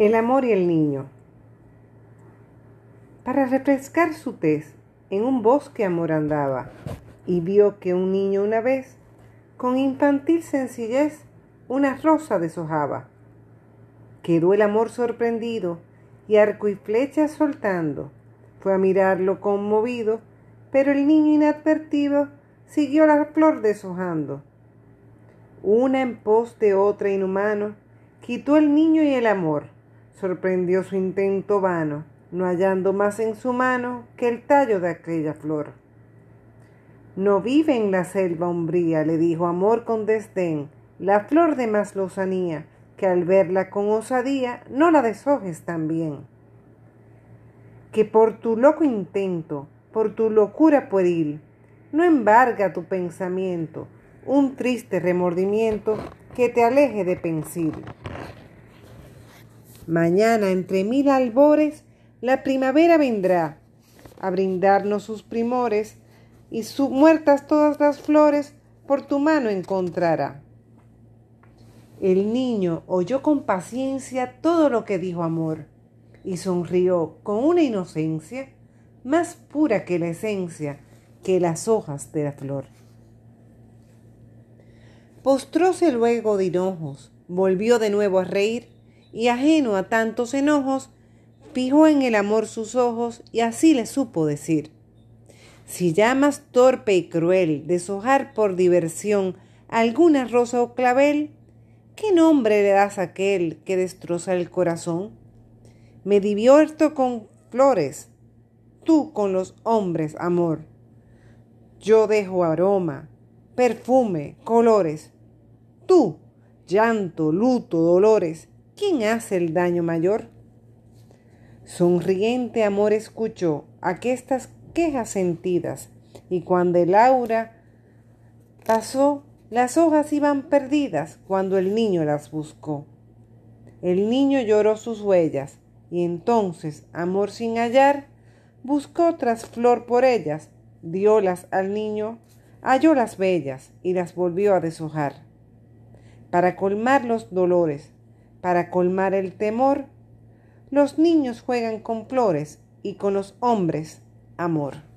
El amor y el niño. Para refrescar su tez, en un bosque amor andaba, y vio que un niño una vez, con infantil sencillez, una rosa deshojaba. Quedó el amor sorprendido, y arco y flecha soltando, fue a mirarlo conmovido, pero el niño inadvertido siguió la flor deshojando. Una en pos de otra inhumano, quitó el niño y el amor sorprendió su intento vano, no hallando más en su mano que el tallo de aquella flor. No vive en la selva umbría, le dijo amor con desdén, la flor de más lozanía, que al verla con osadía no la deshojes también. Que por tu loco intento, por tu locura pueril, no embarga tu pensamiento un triste remordimiento que te aleje de pensil. Mañana entre mil albores la primavera vendrá a brindarnos sus primores y su, muertas todas las flores por tu mano encontrará. El niño oyó con paciencia todo lo que dijo amor y sonrió con una inocencia más pura que la esencia que las hojas de la flor. Postróse luego de hinojos, volvió de nuevo a reír y ajeno a tantos enojos, fijó en el amor sus ojos y así le supo decir. Si llamas torpe y cruel deshojar por diversión alguna rosa o clavel, ¿qué nombre le das a aquel que destroza el corazón? Me divierto con flores, tú con los hombres, amor. Yo dejo aroma, perfume, colores. Tú, llanto, luto, dolores. ¿Quién hace el daño mayor? Sonriente amor escuchó aquestas quejas sentidas, y cuando el aura pasó, las hojas iban perdidas cuando el niño las buscó. El niño lloró sus huellas, y entonces, amor sin hallar, buscó tras flor por ellas, diólas al niño, halló las bellas y las volvió a deshojar. Para colmar los dolores, para colmar el temor, los niños juegan con flores y con los hombres amor.